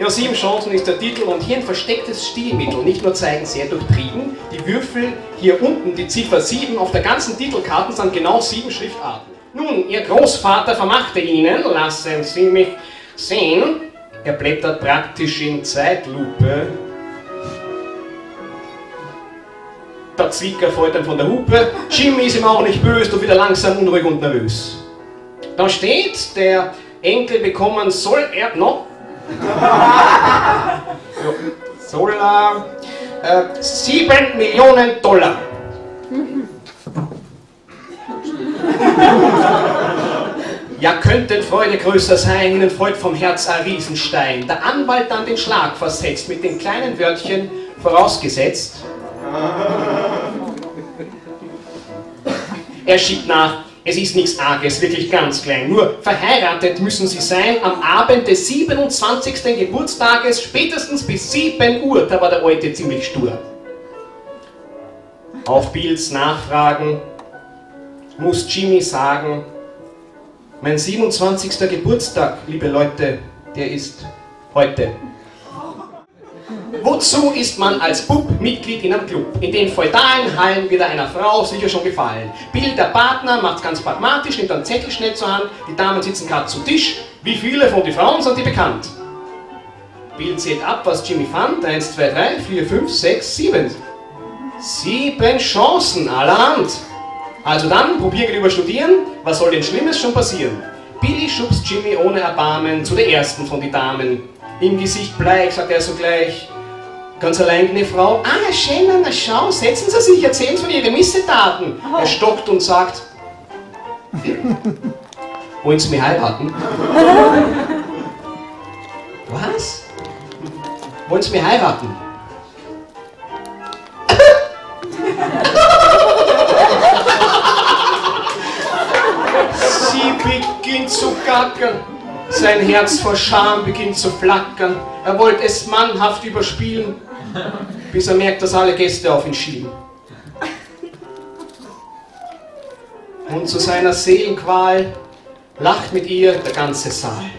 Ja, sieben Chancen ist der Titel und hier ein verstecktes Stilmittel. Nicht nur zeigen sehr durchtrieben, die Würfel hier unten, die Ziffer 7, auf der ganzen Titelkarte sind genau sieben Schriftarten. Nun, Ihr Großvater vermachte Ihnen, lassen Sie mich sehen, er blättert praktisch in Zeitlupe. Der Zwicker fällt dann von der Hupe. Jimmy ist ihm auch nicht böse, du wieder langsam unruhig und nervös. Da steht, der Enkel bekommen soll er noch soll er äh, 7 Millionen Dollar. Ja, könnte Freude größer sein, ihnen folgt vom Herz ein Riesenstein. Der Anwalt dann den Schlag versetzt, mit den kleinen Wörtchen vorausgesetzt. Er schiebt nach, es ist nichts Arges, wirklich ganz klein. Nur verheiratet müssen sie sein am Abend des 27. Geburtstages, spätestens bis 7 Uhr. Da war der Alte ziemlich stur. Auf Bills Nachfragen muss Jimmy sagen, mein 27. Geburtstag, liebe Leute, der ist heute. Wozu ist man als Bub Mitglied in einem Club? In den feudalen Hallen wird einer Frau sicher schon gefallen. Bill, der Partner, macht ganz pragmatisch, nimmt einen Zettel schnell zur Hand, die Damen sitzen gerade zu Tisch. Wie viele von den Frauen sind die bekannt? Bill zählt ab, was Jimmy fand. Eins, zwei, drei, vier, fünf, sechs, sieben. Sieben Chancen allerhand. Also dann, probieren über studieren, was soll denn Schlimmes schon passieren? Billy schubst Jimmy ohne Erbarmen zu der ersten von den Damen. Im Gesicht bleich, sagt er sogleich, Ganz allein eine Frau. Ah, schön, na schau, setzen Sie sich, erzählen Sie von Ihren Missetaten. Oh. Er stockt und sagt, wollen Sie mich heiraten? Was? Wollen Sie mich heiraten? Sein Herz vor Scham beginnt zu flackern. Er wollte es mannhaft überspielen bis er merkt, dass alle Gäste auf ihn schielen. Und zu seiner Seelenqual lacht mit ihr der ganze Saal.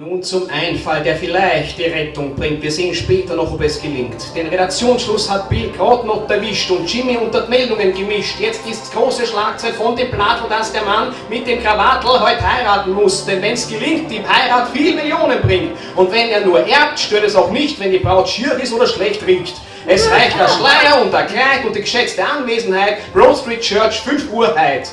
Nun zum Einfall, der vielleicht die Rettung bringt. Wir sehen später noch, ob es gelingt. Den Redaktionsschluss hat Bill gerade noch erwischt und Jimmy unter Meldungen gemischt. Jetzt ist große Schlagzeit von dem Plattel, dass der Mann mit dem Krawattel heute heiraten muss. Denn wenn es gelingt, die Heirat viel Millionen bringt. Und wenn er nur erbt, stört es auch nicht, wenn die Braut schier ist oder schlecht riecht. Es reicht der Schleier und der Kleid und die geschätzte Anwesenheit. Broad Street Church, 5 Uhr Heid.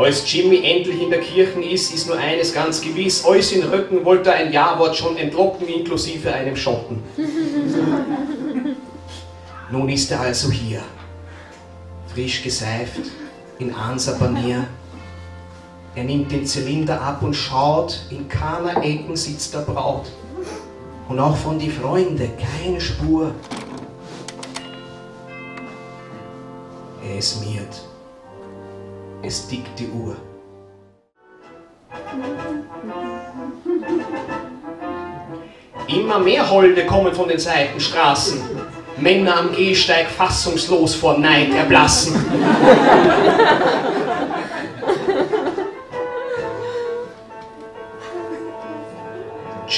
Als Jimmy endlich in der Kirche ist, ist nur eines ganz gewiss. Alles in Rücken wollte er ein Ja-Wort schon entlocken, inklusive einem Schotten. Nun ist er also hier, frisch geseift, in Ansa-Panier. Er nimmt den Zylinder ab und schaut, in keiner Ecken sitzt der Braut. Und auch von die Freunde keine Spur. Er ist miert es tickt die Uhr. Immer mehr Holde kommen von den Seitenstraßen. Männer am Gehsteig fassungslos vor Neid erblassen.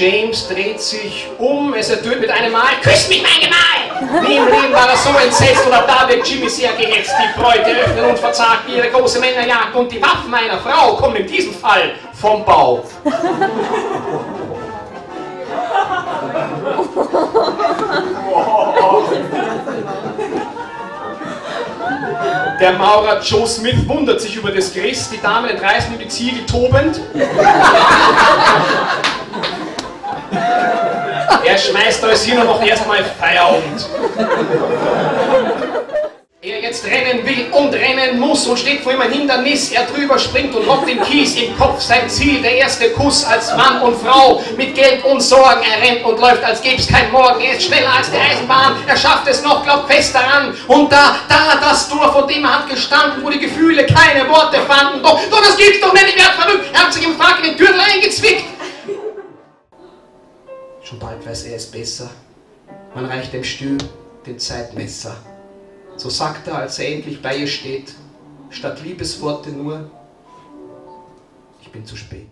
James dreht sich um, es ertönt mit einem Mal, küsst mich mein Gemahl! Nie im Leben war er so entsetzt und auch da wird Jimmy sehr gehetzt. Die Bräute öffnen und verzagt ihre große Männerjagd und die Waffen meiner Frau kommen in diesem Fall vom Bau. Der Maurer Joe Smith wundert sich über das Geriss, die Damen entreißen ihm die Ziegel tobend. Er schmeißt alles hin und macht erstmal Feierabend. Er jetzt rennen will und rennen muss und steht vor ihm ein Hindernis. Er drüber springt und lockt den Kies im Kopf sein Ziel. Der erste Kuss als Mann und Frau mit Geld und Sorgen. Er rennt und läuft, als gäb's kein Morgen. Er ist schneller als die Eisenbahn. Er schafft es noch, glaubt fest daran. Und da, da, das Tor, vor dem er hat gestanden, wo die Gefühle keine Worte fanden. Doch, doch, das gibt's doch nicht. Ich werd verrückt. Er hat sich im Frack in den Gürtel eingezwickt. Schon bald weiß er es besser. Man reicht dem Stühl den Zeitmesser. So sagt er, als er endlich bei ihr steht, statt Liebesworte nur, ich bin zu spät.